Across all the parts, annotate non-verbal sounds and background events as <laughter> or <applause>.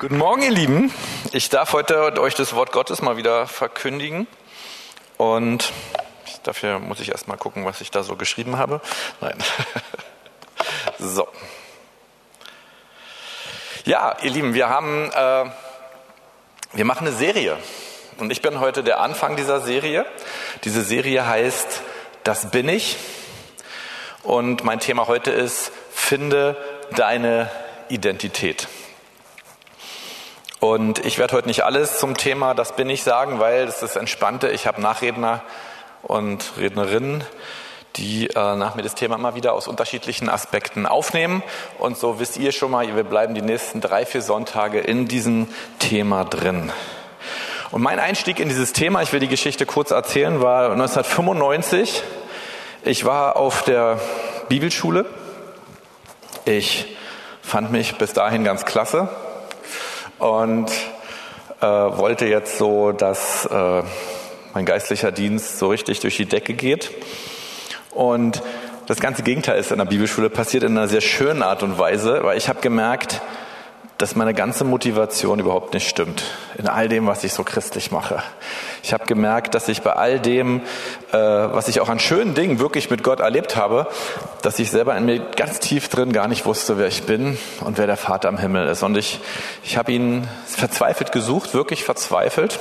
Guten Morgen, ihr Lieben. Ich darf heute euch das Wort Gottes mal wieder verkündigen. Und dafür muss ich erst mal gucken, was ich da so geschrieben habe. Nein. <laughs> so. Ja, ihr Lieben, wir haben, äh, wir machen eine Serie. Und ich bin heute der Anfang dieser Serie. Diese Serie heißt Das bin ich. Und mein Thema heute ist, finde deine Identität. Und ich werde heute nicht alles zum Thema Das bin ich sagen, weil das ist Entspannte. Ich habe Nachredner und Rednerinnen, die äh, nach mir das Thema immer wieder aus unterschiedlichen Aspekten aufnehmen. Und so wisst ihr schon mal, wir bleiben die nächsten drei, vier Sonntage in diesem Thema drin. Und mein Einstieg in dieses Thema, ich will die Geschichte kurz erzählen, war 1995. Ich war auf der Bibelschule. Ich fand mich bis dahin ganz klasse und äh, wollte jetzt so, dass äh, mein geistlicher Dienst so richtig durch die Decke geht. Und das ganze Gegenteil ist in der Bibelschule passiert in einer sehr schönen Art und Weise, weil ich habe gemerkt, dass meine ganze Motivation überhaupt nicht stimmt in all dem, was ich so christlich mache. Ich habe gemerkt, dass ich bei all dem, äh, was ich auch an schönen Dingen wirklich mit Gott erlebt habe, dass ich selber in mir ganz tief drin gar nicht wusste, wer ich bin und wer der Vater im Himmel ist. Und ich, ich habe ihn verzweifelt gesucht, wirklich verzweifelt.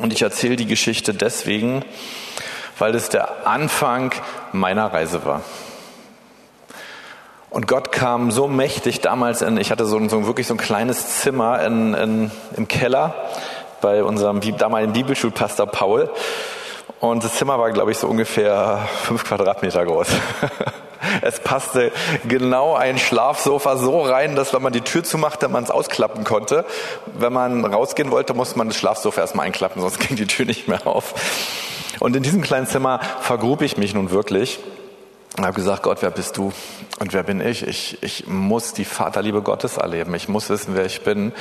Und ich erzähle die Geschichte deswegen, weil es der Anfang meiner Reise war. Und Gott kam so mächtig damals in, ich hatte so, so wirklich so ein kleines Zimmer in, in, im Keller bei unserem damaligen Bibelschulpastor Paul. Und das Zimmer war, glaube ich, so ungefähr fünf Quadratmeter groß. <laughs> Es passte genau ein Schlafsofa so rein, dass wenn man die Tür zumachte, man es ausklappen konnte. Wenn man rausgehen wollte, musste man das Schlafsofa erstmal einklappen, sonst <laughs> ging die Tür nicht mehr auf. Und in diesem kleinen Zimmer vergrub ich mich nun wirklich und habe gesagt, Gott, wer bist du und wer bin ich? Ich, ich muss die Vaterliebe Gottes erleben. Ich muss wissen, wer ich bin.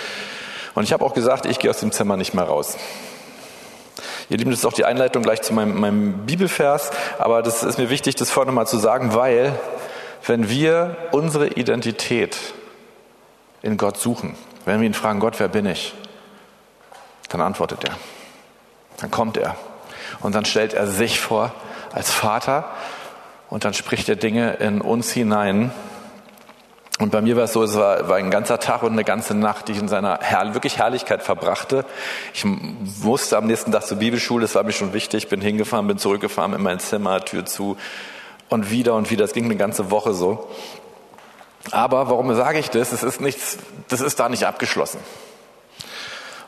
Und ich habe auch gesagt, ich gehe aus dem Zimmer nicht mehr raus. Ihr Lieben, das ist auch die Einleitung gleich zu meinem, meinem Bibelvers, aber das ist mir wichtig, das vorne mal zu sagen, weil wenn wir unsere Identität in Gott suchen, wenn wir ihn fragen, Gott, wer bin ich? Dann antwortet er. Dann kommt er. Und dann stellt er sich vor als Vater und dann spricht er Dinge in uns hinein. Und bei mir war es so, es war, war ein ganzer Tag und eine ganze Nacht, die ich in seiner Herr, wirklich Herrlichkeit verbrachte. Ich musste am nächsten Tag zur Bibelschule, das war mir schon wichtig, bin hingefahren, bin zurückgefahren in mein Zimmer, Tür zu und wieder und wieder. Es ging eine ganze Woche so. Aber warum sage ich das? Es ist nichts, das ist da nicht abgeschlossen.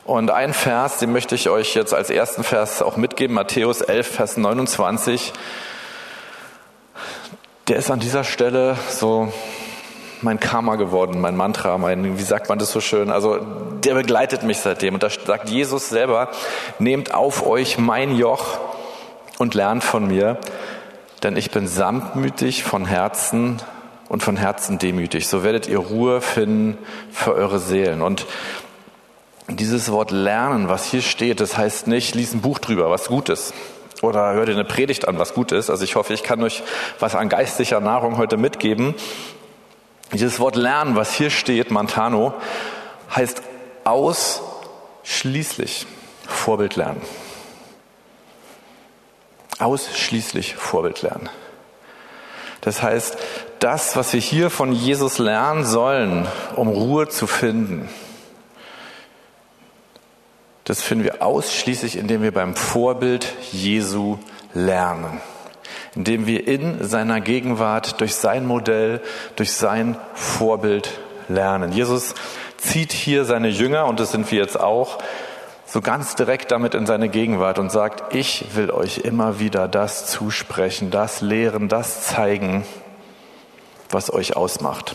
Und ein Vers, den möchte ich euch jetzt als ersten Vers auch mitgeben, Matthäus 11, Vers 29 der ist an dieser Stelle so mein Karma geworden, mein Mantra, mein, wie sagt man das so schön? Also, der begleitet mich seitdem. Und da sagt Jesus selber, nehmt auf euch mein Joch und lernt von mir, denn ich bin sanftmütig von Herzen und von Herzen demütig. So werdet ihr Ruhe finden für eure Seelen. Und dieses Wort lernen, was hier steht, das heißt nicht, lies ein Buch drüber, was gut ist oder hör dir eine Predigt an, was gut ist. Also ich hoffe, ich kann euch was an geistlicher Nahrung heute mitgeben. Dieses Wort lernen, was hier steht, Mantano, heißt ausschließlich Vorbild lernen. Ausschließlich Vorbild lernen. Das heißt, das, was wir hier von Jesus lernen sollen, um Ruhe zu finden, das finden wir ausschließlich, indem wir beim Vorbild Jesu lernen. Indem wir in seiner Gegenwart durch sein Modell, durch sein Vorbild lernen. Jesus zieht hier seine Jünger, und das sind wir jetzt auch, so ganz direkt damit in seine Gegenwart und sagt, ich will euch immer wieder das zusprechen, das lehren, das zeigen, was euch ausmacht.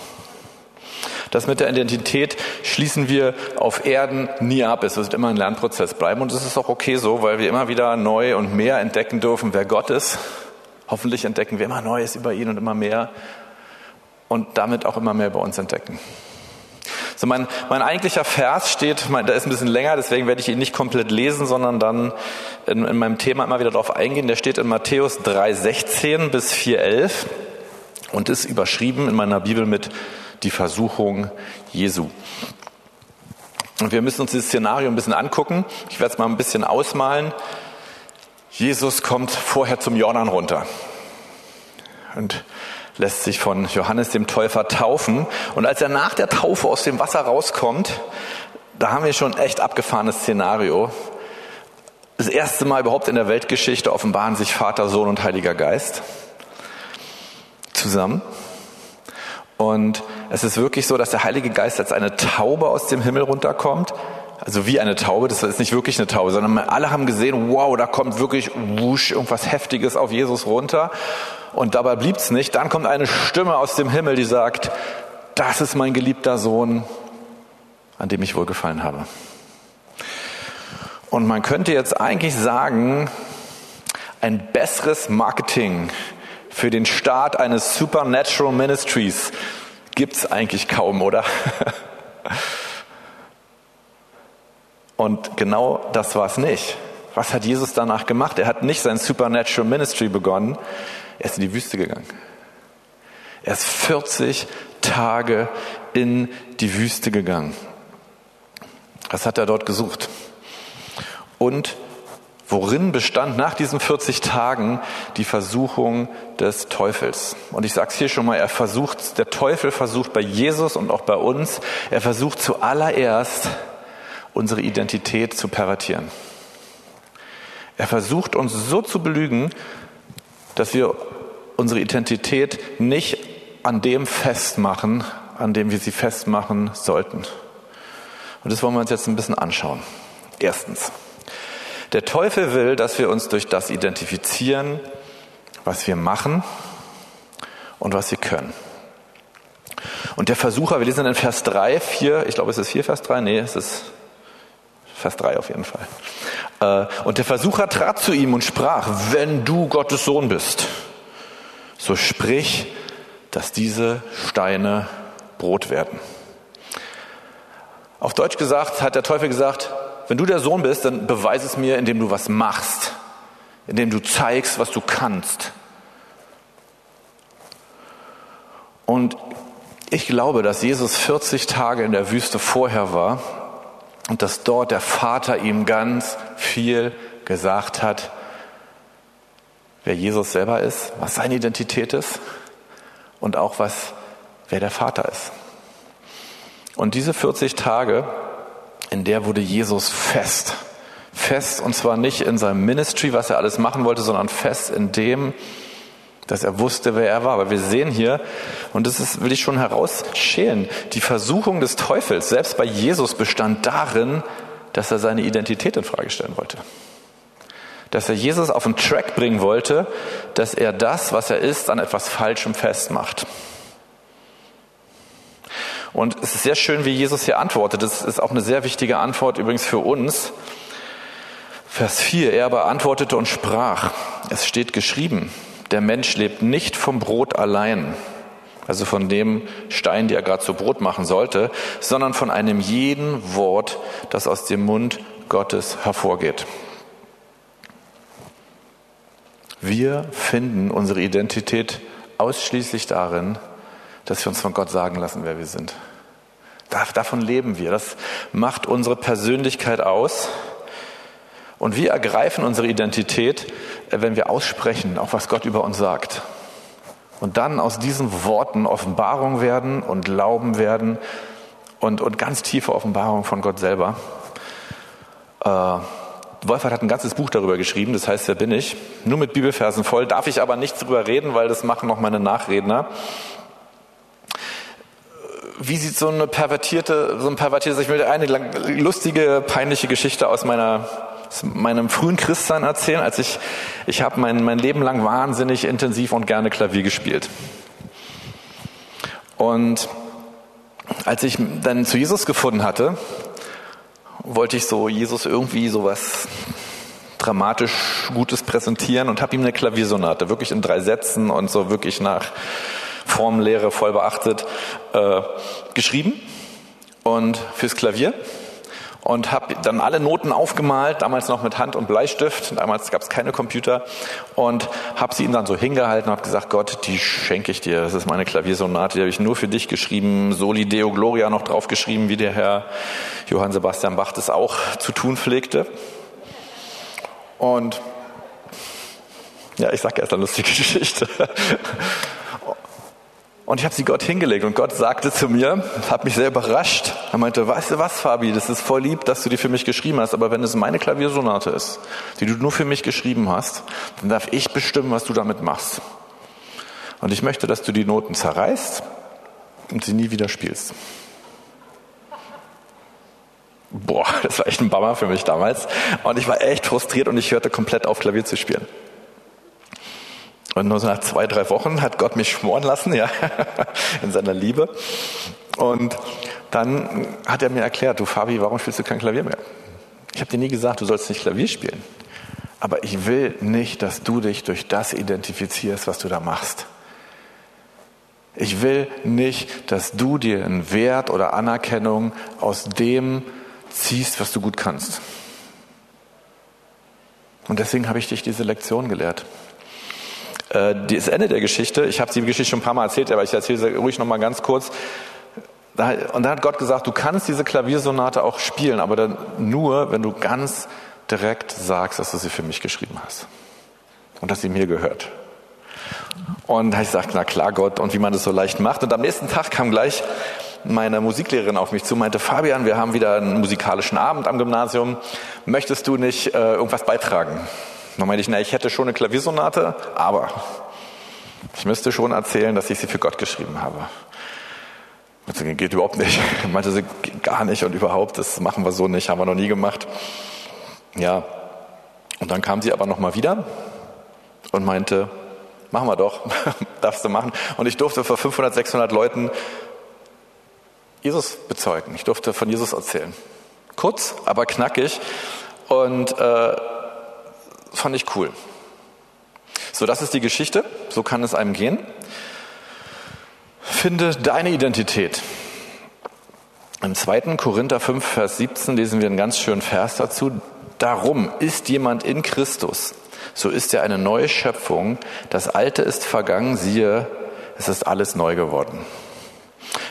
Das mit der Identität schließen wir auf Erden nie ab. Es wird immer ein Lernprozess bleiben und es ist auch okay so, weil wir immer wieder neu und mehr entdecken dürfen, wer Gott ist. Hoffentlich entdecken wir immer Neues über ihn und immer mehr und damit auch immer mehr bei uns entdecken. So mein, mein eigentlicher Vers steht, mein, der ist ein bisschen länger, deswegen werde ich ihn nicht komplett lesen, sondern dann in, in meinem Thema immer wieder darauf eingehen. Der steht in Matthäus 3,16 bis 4,11 und ist überschrieben in meiner Bibel mit die Versuchung Jesu. Und wir müssen uns dieses Szenario ein bisschen angucken. Ich werde es mal ein bisschen ausmalen. Jesus kommt vorher zum Jordan runter und lässt sich von Johannes dem Täufer taufen. Und als er nach der Taufe aus dem Wasser rauskommt, da haben wir schon echt abgefahrenes Szenario. Das erste Mal überhaupt in der Weltgeschichte offenbaren sich Vater, Sohn und Heiliger Geist zusammen. Und es ist wirklich so, dass der Heilige Geist als eine Taube aus dem Himmel runterkommt. Also wie eine Taube, das ist nicht wirklich eine Taube, sondern alle haben gesehen, wow, da kommt wirklich wusch, irgendwas Heftiges auf Jesus runter. Und dabei blieb's nicht. Dann kommt eine Stimme aus dem Himmel, die sagt, das ist mein geliebter Sohn, an dem ich wohlgefallen habe. Und man könnte jetzt eigentlich sagen, ein besseres Marketing für den Start eines Supernatural Ministries gibt's eigentlich kaum, oder? Und genau das war es nicht. Was hat Jesus danach gemacht? Er hat nicht sein Supernatural Ministry begonnen, er ist in die Wüste gegangen. Er ist 40 Tage in die Wüste gegangen. Was hat er dort gesucht? Und worin bestand nach diesen 40 Tagen die Versuchung des Teufels? Und ich sage es hier schon mal, er versucht, der Teufel versucht bei Jesus und auch bei uns, er versucht zuallererst unsere Identität zu pervertieren. Er versucht uns so zu belügen, dass wir unsere Identität nicht an dem festmachen, an dem wir sie festmachen sollten. Und das wollen wir uns jetzt ein bisschen anschauen. Erstens, der Teufel will, dass wir uns durch das identifizieren, was wir machen und was wir können. Und der Versucher, wir lesen in Vers 3, 4, ich glaube es ist 4 Vers 3, nee, es ist Vers 3 auf jeden Fall. Äh, und der Versucher trat zu ihm und sprach, wenn du Gottes Sohn bist, so sprich, dass diese Steine Brot werden. Auf Deutsch gesagt hat der Teufel gesagt, wenn du der Sohn bist, dann beweise es mir, indem du was machst, indem du zeigst, was du kannst. Und ich glaube, dass Jesus 40 Tage in der Wüste vorher war und dass dort der Vater ihm ganz viel gesagt hat, wer Jesus selber ist, was seine Identität ist und auch was, wer der Vater ist. Und diese 40 Tage in der wurde Jesus fest. Fest und zwar nicht in seinem Ministry, was er alles machen wollte, sondern fest in dem, dass er wusste, wer er war. Aber wir sehen hier, und das ist, will ich schon herausschälen, die Versuchung des Teufels, selbst bei Jesus bestand darin, dass er seine Identität in Frage stellen wollte. Dass er Jesus auf den Track bringen wollte, dass er das, was er ist, an etwas Falschem festmacht. Und es ist sehr schön, wie Jesus hier antwortet. Das ist auch eine sehr wichtige Antwort übrigens für uns. Vers 4, er aber antwortete und sprach, es steht geschrieben, der Mensch lebt nicht vom Brot allein, also von dem Stein, der er gerade zu Brot machen sollte, sondern von einem jeden Wort, das aus dem Mund Gottes hervorgeht. Wir finden unsere Identität ausschließlich darin, dass wir uns von Gott sagen lassen, wer wir sind. Davon leben wir. Das macht unsere Persönlichkeit aus. Und wir ergreifen unsere Identität, äh, wenn wir aussprechen, auch was Gott über uns sagt. Und dann aus diesen Worten Offenbarung werden und Glauben werden und, und ganz tiefe Offenbarung von Gott selber. Äh, Wolfert hat ein ganzes Buch darüber geschrieben, das heißt, wer bin ich? Nur mit Bibelversen voll, darf ich aber nicht drüber reden, weil das machen noch meine Nachredner wie sieht so eine pervertierte, so ein pervertiertes, ich will eine lustige, peinliche Geschichte aus meiner aus meinem frühen Christsein erzählen, als ich, ich habe mein, mein Leben lang wahnsinnig intensiv und gerne Klavier gespielt. Und als ich dann zu Jesus gefunden hatte, wollte ich so Jesus irgendwie sowas dramatisch Gutes präsentieren und habe ihm eine Klaviersonate, wirklich in drei Sätzen und so wirklich nach Formlehre voll beachtet, äh, geschrieben und fürs Klavier. und habe dann alle Noten aufgemalt, damals noch mit Hand und Bleistift, damals gab es keine Computer und habe sie ihm dann so hingehalten und habe gesagt, Gott, die schenke ich dir, das ist meine Klaviersonate, die habe ich nur für dich geschrieben, Soli Deo Gloria noch drauf geschrieben, wie der Herr Johann Sebastian Bach das auch zu tun pflegte. Und ja, ich sage erst eine lustige <laughs> Geschichte. Und ich habe sie Gott hingelegt und Gott sagte zu mir, hat mich sehr überrascht. Er meinte, weißt du was, Fabi, das ist voll lieb, dass du die für mich geschrieben hast, aber wenn es meine Klaviersonate ist, die du nur für mich geschrieben hast, dann darf ich bestimmen, was du damit machst. Und ich möchte, dass du die Noten zerreißt und sie nie wieder spielst. Boah, das war echt ein Bummer für mich damals. Und ich war echt frustriert und ich hörte komplett auf, Klavier zu spielen. Und nur so nach zwei, drei Wochen hat Gott mich schmoren lassen, ja, <laughs> in seiner Liebe. Und dann hat er mir erklärt, du Fabi, warum spielst du kein Klavier mehr? Ich habe dir nie gesagt, du sollst nicht Klavier spielen. Aber ich will nicht, dass du dich durch das identifizierst, was du da machst. Ich will nicht, dass du dir einen Wert oder Anerkennung aus dem ziehst, was du gut kannst. Und deswegen habe ich dich diese Lektion gelehrt. Äh, das Ende der Geschichte, ich habe die Geschichte schon ein paar Mal erzählt, aber ich erzähle sie ruhig noch mal ganz kurz. Und dann hat Gott gesagt, du kannst diese Klaviersonate auch spielen, aber dann nur, wenn du ganz direkt sagst, dass du sie für mich geschrieben hast. Und dass sie mir gehört. Und da ich gesagt, na klar, Gott, und wie man das so leicht macht. Und am nächsten Tag kam gleich meine Musiklehrerin auf mich zu, meinte, Fabian, wir haben wieder einen musikalischen Abend am Gymnasium. Möchtest du nicht äh, irgendwas beitragen? Dann meinte ich, na, ich hätte schon eine Klaviersonate, aber ich müsste schon erzählen, dass ich sie für Gott geschrieben habe. Das geht überhaupt nicht. <laughs> Meinte sie, gar nicht und überhaupt, das machen wir so nicht, haben wir noch nie gemacht. Ja. Und dann kam sie aber nochmal wieder und meinte, machen wir doch, <laughs> darfst du machen. Und ich durfte vor 500, 600 Leuten Jesus bezeugen. Ich durfte von Jesus erzählen. Kurz, aber knackig. Und äh, fand ich cool. So, das ist die Geschichte. So kann es einem gehen. Finde deine Identität. Im 2. Korinther 5, Vers 17 lesen wir einen ganz schönen Vers dazu. Darum ist jemand in Christus, so ist er eine neue Schöpfung. Das Alte ist vergangen, siehe, es ist alles neu geworden.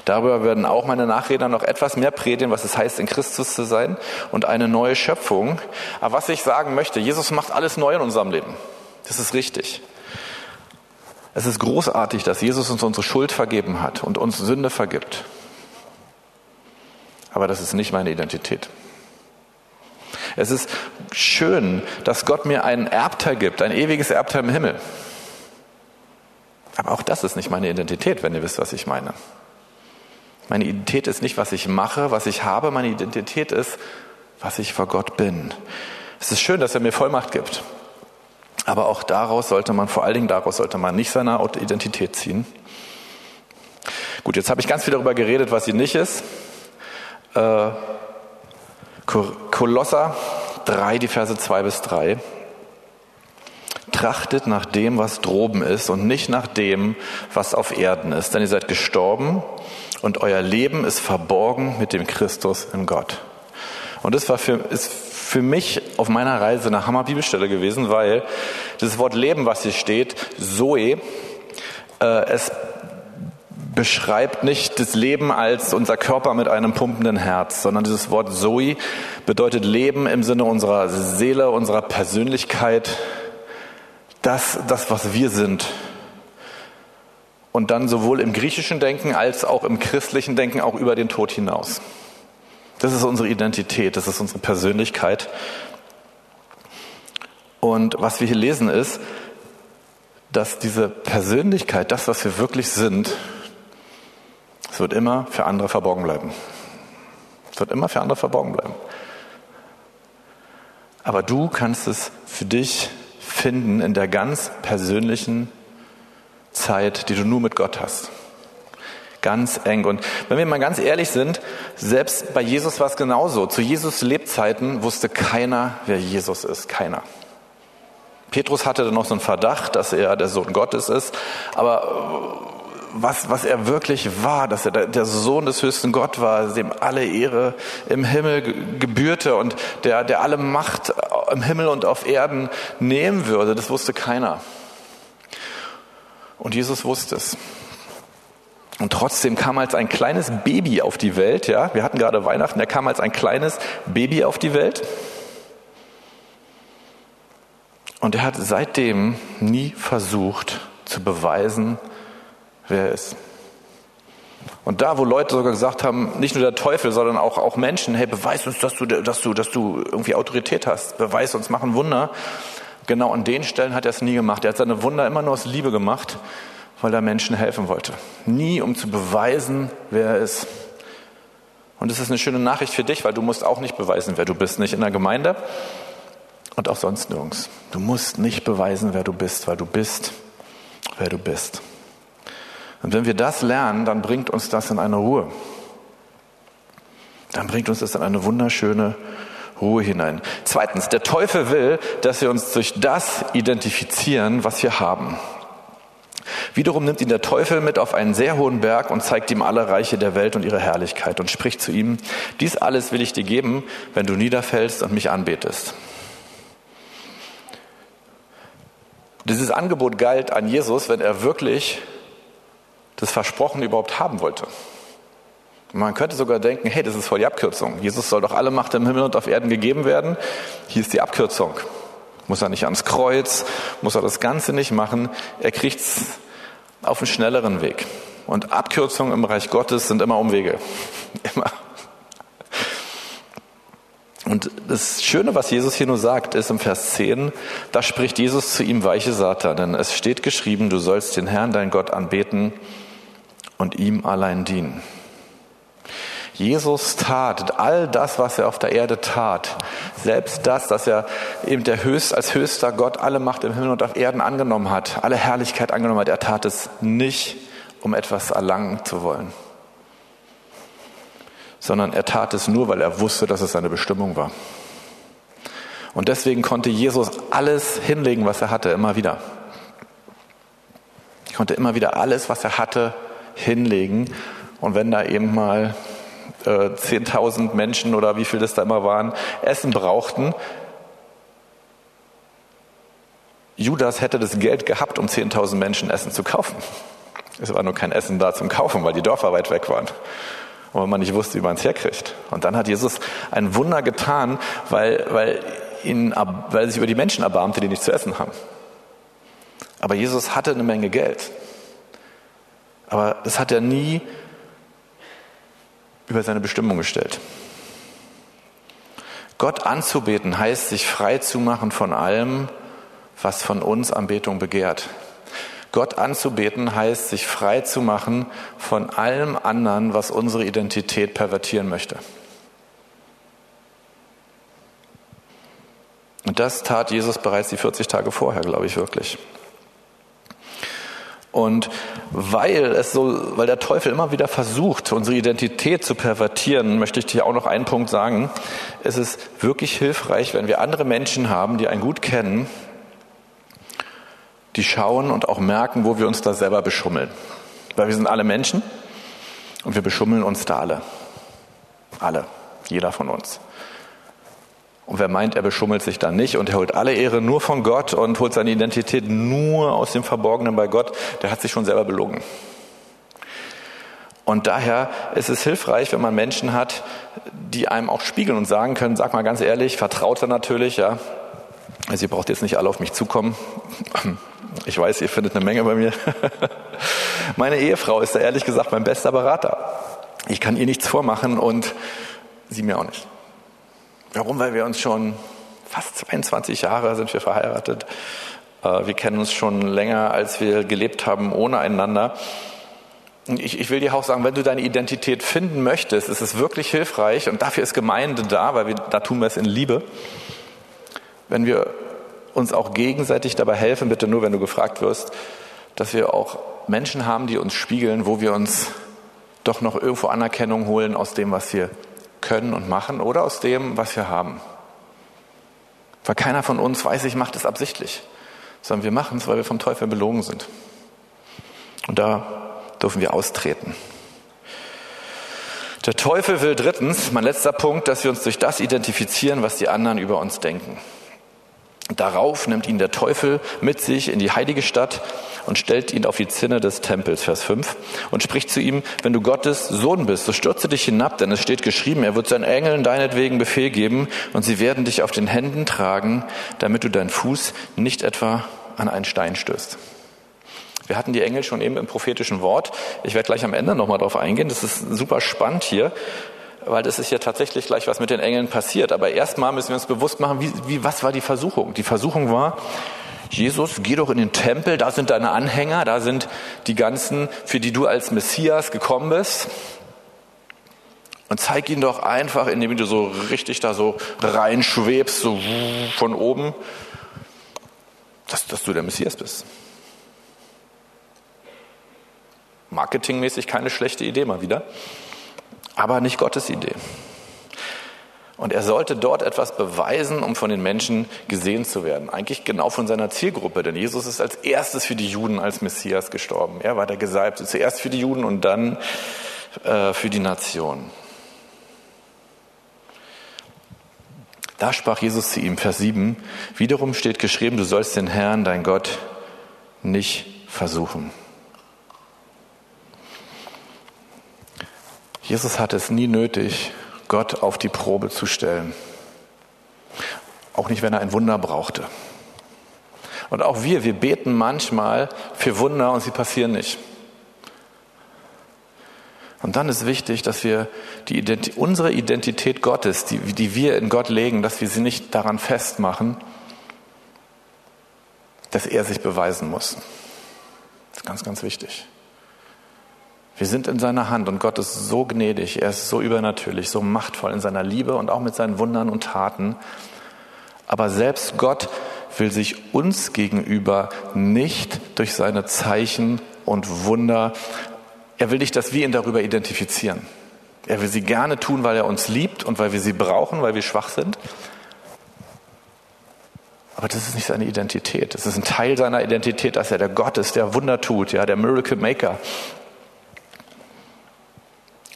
Darüber werden auch meine Nachredner noch etwas mehr predigen, was es heißt, in Christus zu sein und eine neue Schöpfung. Aber was ich sagen möchte, Jesus macht alles neu in unserem Leben. Das ist richtig. Es ist großartig, dass Jesus uns unsere Schuld vergeben hat und uns Sünde vergibt. Aber das ist nicht meine Identität. Es ist schön, dass Gott mir einen Erbteil gibt, ein ewiges Erbteil im Himmel. Aber auch das ist nicht meine Identität, wenn ihr wisst, was ich meine. Meine Identität ist nicht, was ich mache, was ich habe. Meine Identität ist, was ich vor Gott bin. Es ist schön, dass er mir Vollmacht gibt. Aber auch daraus sollte man, vor allen Dingen daraus sollte man nicht seine Identität ziehen. Gut, jetzt habe ich ganz viel darüber geredet, was sie nicht ist. Äh, Kolosser 3, die Verse 2 bis 3. Trachtet nach dem, was droben ist und nicht nach dem, was auf Erden ist. Denn ihr seid gestorben und euer Leben ist verborgen mit dem Christus in Gott. Und das war für, ist für mich auf meiner Reise eine Hammer-Bibelstelle gewesen, weil das Wort Leben, was hier steht, Zoe, äh, es beschreibt nicht das Leben als unser Körper mit einem pumpenden Herz, sondern dieses Wort Zoe bedeutet Leben im Sinne unserer Seele, unserer Persönlichkeit, das, das was wir sind und dann sowohl im griechischen Denken als auch im christlichen Denken auch über den Tod hinaus. Das ist unsere Identität, das ist unsere Persönlichkeit. Und was wir hier lesen ist, dass diese Persönlichkeit, das, was wir wirklich sind, es wird immer für andere verborgen bleiben. Es wird immer für andere verborgen bleiben. Aber du kannst es für dich finden in der ganz persönlichen Zeit, die du nur mit Gott hast. Ganz eng. Und wenn wir mal ganz ehrlich sind, selbst bei Jesus war es genauso. Zu Jesus Lebzeiten wusste keiner, wer Jesus ist. Keiner. Petrus hatte dann noch so einen Verdacht, dass er der Sohn Gottes ist. Aber was, was er wirklich war, dass er der Sohn des höchsten Gott war, dem alle Ehre im Himmel gebührte und der, der alle Macht im Himmel und auf Erden nehmen würde, das wusste keiner. Und Jesus wusste es. Und trotzdem kam als ein kleines Baby auf die Welt, ja. Wir hatten gerade Weihnachten, er kam als ein kleines Baby auf die Welt. Und er hat seitdem nie versucht zu beweisen, wer er ist. Und da, wo Leute sogar gesagt haben, nicht nur der Teufel, sondern auch, auch Menschen, hey, beweis uns, dass du, dass, du, dass du irgendwie Autorität hast, beweis uns, mach ein Wunder. Genau an den Stellen hat er es nie gemacht. Er hat seine Wunder immer nur aus Liebe gemacht, weil er Menschen helfen wollte. Nie, um zu beweisen, wer er ist. Und das ist eine schöne Nachricht für dich, weil du musst auch nicht beweisen, wer du bist. Nicht in der Gemeinde und auch sonst nirgends. Du musst nicht beweisen, wer du bist, weil du bist, wer du bist. Und wenn wir das lernen, dann bringt uns das in eine Ruhe. Dann bringt uns das in eine wunderschöne Ruhe hinein. Zweitens, der Teufel will, dass wir uns durch das identifizieren, was wir haben. Wiederum nimmt ihn der Teufel mit auf einen sehr hohen Berg und zeigt ihm alle Reiche der Welt und ihre Herrlichkeit und spricht zu ihm, dies alles will ich dir geben, wenn du niederfällst und mich anbetest. Dieses Angebot galt an Jesus, wenn er wirklich das Versprochen überhaupt haben wollte. Man könnte sogar denken, hey, das ist voll die Abkürzung. Jesus soll doch alle Macht im Himmel und auf Erden gegeben werden. Hier ist die Abkürzung. Muss er nicht ans Kreuz, muss er das Ganze nicht machen. Er kriegt's auf einen schnelleren Weg. Und Abkürzungen im Reich Gottes sind immer Umwege. <laughs> Immer. Und das Schöne, was Jesus hier nur sagt, ist im Vers 10, da spricht Jesus zu ihm, weiche Satan, denn es steht geschrieben, du sollst den Herrn, dein Gott, anbeten und ihm allein dienen. Jesus tat all das, was er auf der Erde tat, selbst das, dass er eben der höchst, als höchster Gott alle Macht im Himmel und auf Erden angenommen hat, alle Herrlichkeit angenommen hat, er tat es nicht, um etwas erlangen zu wollen, sondern er tat es nur, weil er wusste, dass es seine Bestimmung war. Und deswegen konnte Jesus alles hinlegen, was er hatte, immer wieder. Er konnte immer wieder alles, was er hatte, hinlegen. Und wenn da eben mal äh, 10.000 Menschen oder wie viel das da immer waren, Essen brauchten, Judas hätte das Geld gehabt, um 10.000 Menschen Essen zu kaufen. Es war nur kein Essen da zum Kaufen, weil die Dörfer weit weg waren. Und weil man nicht wusste, wie man es herkriegt. Und dann hat Jesus ein Wunder getan, weil, weil, ihn, weil er sich über die Menschen erbarmte, die nichts zu essen haben. Aber Jesus hatte eine Menge Geld. Aber das hat er nie über seine Bestimmung gestellt. Gott anzubeten heißt, sich frei zu machen von allem, was von uns Anbetung begehrt. Gott anzubeten heißt, sich frei zu machen von allem anderen, was unsere Identität pervertieren möchte. Und das tat Jesus bereits die 40 Tage vorher, glaube ich wirklich. Und weil es so, weil der Teufel immer wieder versucht, unsere Identität zu pervertieren, möchte ich dir auch noch einen Punkt sagen. Es ist wirklich hilfreich, wenn wir andere Menschen haben, die einen gut kennen, die schauen und auch merken, wo wir uns da selber beschummeln. Weil wir sind alle Menschen und wir beschummeln uns da alle. Alle. Jeder von uns. Und wer meint, er beschummelt sich dann nicht und er holt alle Ehre nur von Gott und holt seine Identität nur aus dem Verborgenen bei Gott, der hat sich schon selber belogen. Und daher ist es hilfreich, wenn man Menschen hat, die einem auch spiegeln und sagen können, sag mal ganz ehrlich, Vertraute natürlich, ja. Also ihr braucht jetzt nicht alle auf mich zukommen. <clears throat> Ich weiß, ihr findet eine Menge bei mir. <laughs> Meine Ehefrau ist da ehrlich gesagt mein bester Berater. Ich kann ihr nichts vormachen und sie mir auch nicht. Warum? Weil wir uns schon fast 22 Jahre sind wir verheiratet. Äh, wir kennen uns schon länger, als wir gelebt haben ohne einander. Ich, ich will dir auch sagen, wenn du deine Identität finden möchtest, ist es wirklich hilfreich und dafür ist Gemeinde da, weil wir, da tun wir es in Liebe. Wenn wir uns auch gegenseitig dabei helfen, bitte nur, wenn du gefragt wirst, dass wir auch Menschen haben, die uns spiegeln, wo wir uns doch noch irgendwo Anerkennung holen aus dem, was wir können und machen oder aus dem, was wir haben. Weil keiner von uns weiß, ich mache das absichtlich, sondern wir machen es, weil wir vom Teufel belogen sind. Und da dürfen wir austreten. Der Teufel will drittens, mein letzter Punkt, dass wir uns durch das identifizieren, was die anderen über uns denken. Darauf nimmt ihn der Teufel mit sich in die heilige Stadt und stellt ihn auf die Zinne des Tempels, Vers 5, und spricht zu ihm, wenn du Gottes Sohn bist, so stürze dich hinab, denn es steht geschrieben, er wird seinen Engeln deinetwegen Befehl geben und sie werden dich auf den Händen tragen, damit du deinen Fuß nicht etwa an einen Stein stößt. Wir hatten die Engel schon eben im prophetischen Wort. Ich werde gleich am Ende nochmal drauf eingehen. Das ist super spannend hier, weil das ist ja tatsächlich gleich was mit den Engeln passiert. Aber erstmal müssen wir uns bewusst machen, wie, wie, was war die Versuchung? Die Versuchung war, Jesus, geh doch in den Tempel, da sind deine Anhänger, da sind die ganzen, für die du als Messias gekommen bist. Und zeig ihnen doch einfach, indem du so richtig da so reinschwebst, so von oben, dass, dass du der Messias bist. Marketingmäßig keine schlechte Idee mal wieder, aber nicht Gottes Idee. Und er sollte dort etwas beweisen, um von den Menschen gesehen zu werden. Eigentlich genau von seiner Zielgruppe, denn Jesus ist als erstes für die Juden als Messias gestorben. Er war der Gesalbte, zuerst für die Juden und dann äh, für die Nation. Da sprach Jesus zu ihm, Vers 7, wiederum steht geschrieben, du sollst den Herrn, dein Gott, nicht versuchen. Jesus hat es nie nötig, Gott auf die Probe zu stellen. Auch nicht, wenn er ein Wunder brauchte. Und auch wir, wir beten manchmal für Wunder und sie passieren nicht. Und dann ist wichtig, dass wir die Ident unsere Identität Gottes, die, die wir in Gott legen, dass wir sie nicht daran festmachen, dass er sich beweisen muss. Das ist ganz, ganz wichtig. Wir sind in seiner Hand und Gott ist so gnädig, er ist so übernatürlich, so machtvoll in seiner Liebe und auch mit seinen Wundern und Taten. Aber selbst Gott will sich uns gegenüber nicht durch seine Zeichen und Wunder, er will nicht, dass wir ihn darüber identifizieren. Er will sie gerne tun, weil er uns liebt und weil wir sie brauchen, weil wir schwach sind. Aber das ist nicht seine Identität. Es ist ein Teil seiner Identität, dass er der Gott ist, der Wunder tut, ja, der Miracle Maker,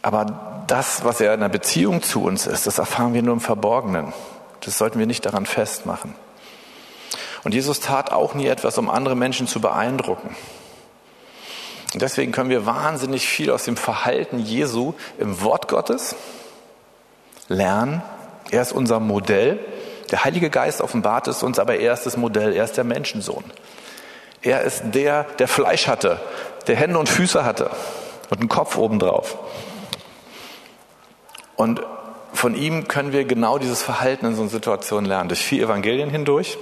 aber das, was er in einer Beziehung zu uns ist, das erfahren wir nur im Verborgenen. Das sollten wir nicht daran festmachen. Und Jesus tat auch nie etwas, um andere Menschen zu beeindrucken. Und deswegen können wir wahnsinnig viel aus dem Verhalten Jesu im Wort Gottes lernen. Er ist unser Modell. Der Heilige Geist offenbart es uns, aber er ist das Modell, er ist der Menschensohn. Er ist der, der Fleisch hatte, der Hände und Füße hatte und einen Kopf obendrauf. Und von ihm können wir genau dieses Verhalten in so einer Situation lernen. Durch vier Evangelien hindurch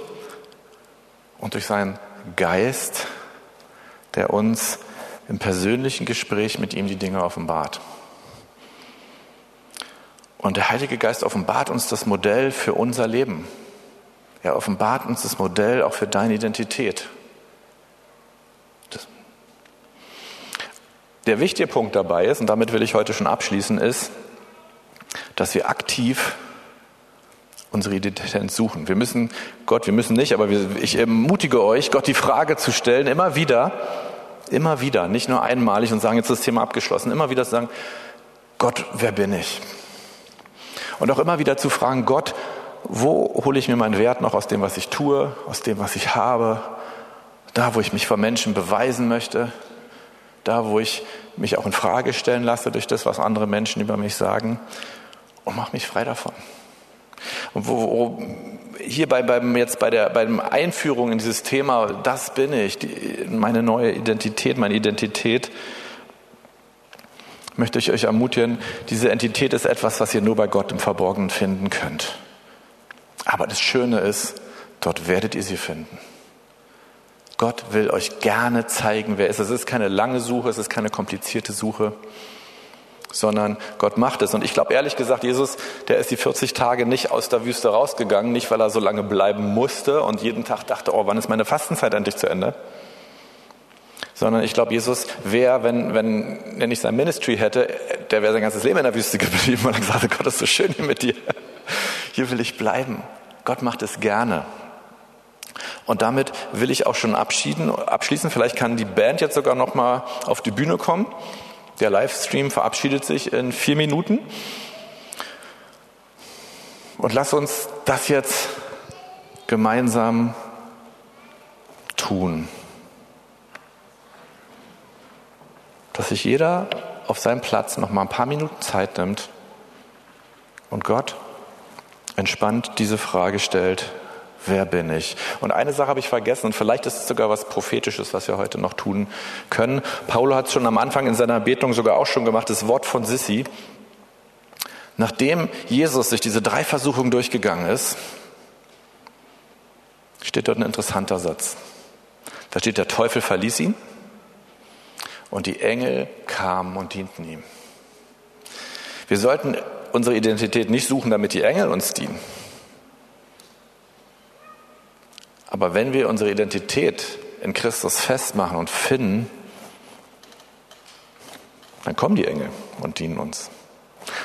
und durch seinen Geist, der uns im persönlichen Gespräch mit ihm die Dinge offenbart. Und der Heilige Geist offenbart uns das Modell für unser Leben. Er offenbart uns das Modell auch für deine Identität. Der wichtige Punkt dabei ist, und damit will ich heute schon abschließen, ist, dass wir aktiv unsere Identität suchen. Wir müssen Gott, wir müssen nicht, aber ich ermutige euch, Gott die Frage zu stellen, immer wieder, immer wieder, nicht nur einmalig und sagen, jetzt ist das Thema abgeschlossen, immer wieder zu sagen, Gott, wer bin ich? Und auch immer wieder zu fragen, Gott, wo hole ich mir meinen Wert noch aus dem, was ich tue, aus dem, was ich habe, da, wo ich mich vor Menschen beweisen möchte, da, wo ich mich auch in Frage stellen lasse durch das, was andere Menschen über mich sagen und mach mich frei davon. Und wo, wo hier bei, beim, jetzt bei der, bei Einführung in dieses Thema, das bin ich, die, meine neue Identität, meine Identität, möchte ich euch ermutigen, diese Entität ist etwas, was ihr nur bei Gott im Verborgenen finden könnt. Aber das Schöne ist, dort werdet ihr sie finden. Gott will euch gerne zeigen, wer er ist. Es ist keine lange Suche, es ist keine komplizierte Suche sondern Gott macht es. Und ich glaube ehrlich gesagt, Jesus, der ist die 40 Tage nicht aus der Wüste rausgegangen, nicht weil er so lange bleiben musste und jeden Tag dachte, oh, wann ist meine Fastenzeit endlich zu Ende? Sondern ich glaube, Jesus wäre, wenn, wenn er nicht sein Ministry hätte, der wäre sein ganzes Leben in der Wüste <laughs> geblieben und gesagt, Gott ist so schön hier mit dir. Hier will ich bleiben. Gott macht es gerne. Und damit will ich auch schon abschieden, abschließen. Vielleicht kann die Band jetzt sogar noch mal auf die Bühne kommen. Der Livestream verabschiedet sich in vier Minuten. Und lass uns das jetzt gemeinsam tun. Dass sich jeder auf seinem Platz noch mal ein paar Minuten Zeit nimmt und Gott entspannt diese Frage stellt, wer bin ich? Und eine Sache habe ich vergessen und vielleicht ist es sogar was Prophetisches, was wir heute noch tun können. Paulo hat es schon am Anfang in seiner Betung sogar auch schon gemacht, das Wort von Sissi. Nachdem Jesus durch diese drei Versuchungen durchgegangen ist, steht dort ein interessanter Satz. Da steht, der Teufel verließ ihn und die Engel kamen und dienten ihm. Wir sollten unsere Identität nicht suchen, damit die Engel uns dienen. Aber wenn wir unsere Identität in Christus festmachen und finden, dann kommen die Engel und dienen uns.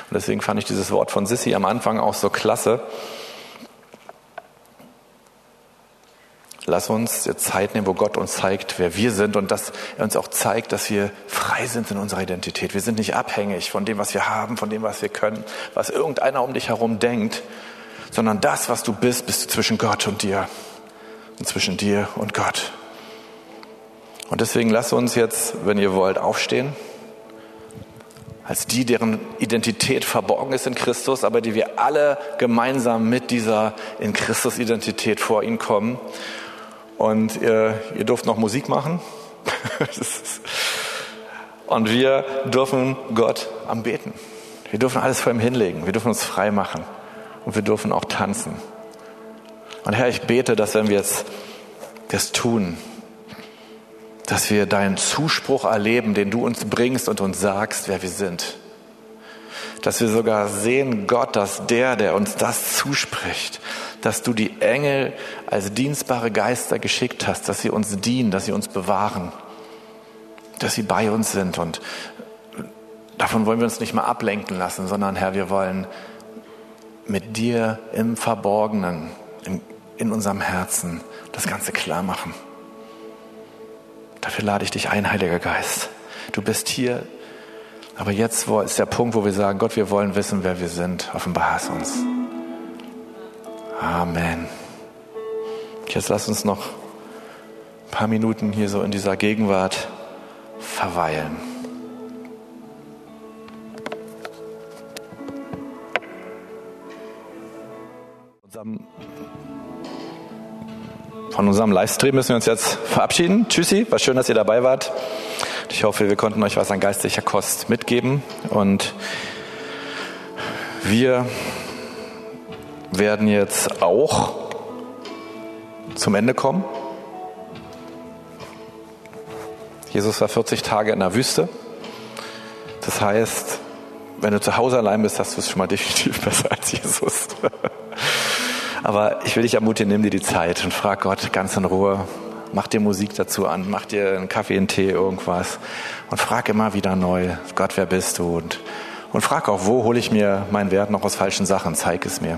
Und deswegen fand ich dieses Wort von Sissi am Anfang auch so klasse. Lass uns jetzt Zeit nehmen, wo Gott uns zeigt, wer wir sind und dass er uns auch zeigt, dass wir frei sind in unserer Identität. Wir sind nicht abhängig von dem, was wir haben, von dem, was wir können, was irgendeiner um dich herum denkt, sondern das, was du bist, bist du zwischen Gott und dir und zwischen dir und Gott. Und deswegen lass uns jetzt, wenn ihr wollt, aufstehen als die, deren Identität verborgen ist in Christus, aber die wir alle gemeinsam mit dieser in Christus Identität vor ihn kommen. Und ihr, ihr dürft noch Musik machen. <laughs> Und wir dürfen Gott anbeten. Wir dürfen alles vor ihm hinlegen. Wir dürfen uns frei machen. Und wir dürfen auch tanzen. Und Herr, ich bete, dass wenn wir jetzt das tun, dass wir deinen Zuspruch erleben, den du uns bringst und uns sagst, wer wir sind. Dass wir sogar sehen, Gott, dass der, der uns das zuspricht, dass du die Engel als dienstbare Geister geschickt hast, dass sie uns dienen, dass sie uns bewahren, dass sie bei uns sind. Und davon wollen wir uns nicht mal ablenken lassen, sondern Herr, wir wollen mit dir im Verborgenen, in, unserem Herzen das Ganze klar machen. Dafür lade ich dich ein, Heiliger Geist. Du bist hier, aber jetzt ist der Punkt, wo wir sagen, Gott, wir wollen wissen, wer wir sind. Offenbar es uns. Amen. Jetzt lass uns noch ein paar Minuten hier so in dieser Gegenwart verweilen. Von unserem Livestream müssen wir uns jetzt verabschieden. Tschüssi, war schön, dass ihr dabei wart. Ich hoffe, wir konnten euch was an geistlicher Kost mitgeben und wir werden jetzt auch zum Ende kommen. Jesus war 40 Tage in der Wüste. Das heißt, wenn du zu Hause allein bist, hast du es schon mal <laughs> definitiv besser als Jesus. Aber ich will dich ermutigen, nimm dir die Zeit und frag Gott ganz in Ruhe. Mach dir Musik dazu an, mach dir einen Kaffee, einen Tee, irgendwas. Und frag immer wieder neu, Gott, wer bist du? Und, und frag auch, wo hole ich mir meinen Wert noch aus falschen Sachen? Zeig es mir.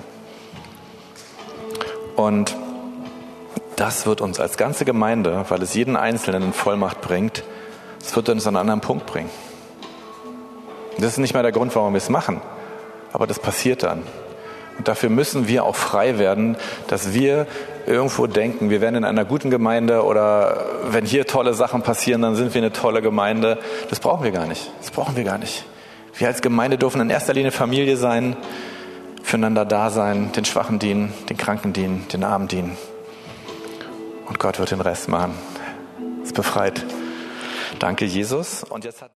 Und das wird uns als ganze Gemeinde, weil es jeden Einzelnen in Vollmacht bringt, es wird uns an einen anderen Punkt bringen. Das ist nicht mal der Grund, warum wir es machen. Aber das passiert dann. Und dafür müssen wir auch frei werden, dass wir irgendwo denken, wir werden in einer guten Gemeinde oder wenn hier tolle Sachen passieren, dann sind wir eine tolle Gemeinde. Das brauchen wir gar nicht. Das brauchen wir gar nicht. Wir als Gemeinde dürfen in erster Linie Familie sein, füreinander da sein, den Schwachen dienen, den Kranken dienen, den Armen dienen. Und Gott wird den Rest machen. Es befreit. Danke, Jesus. Und jetzt hat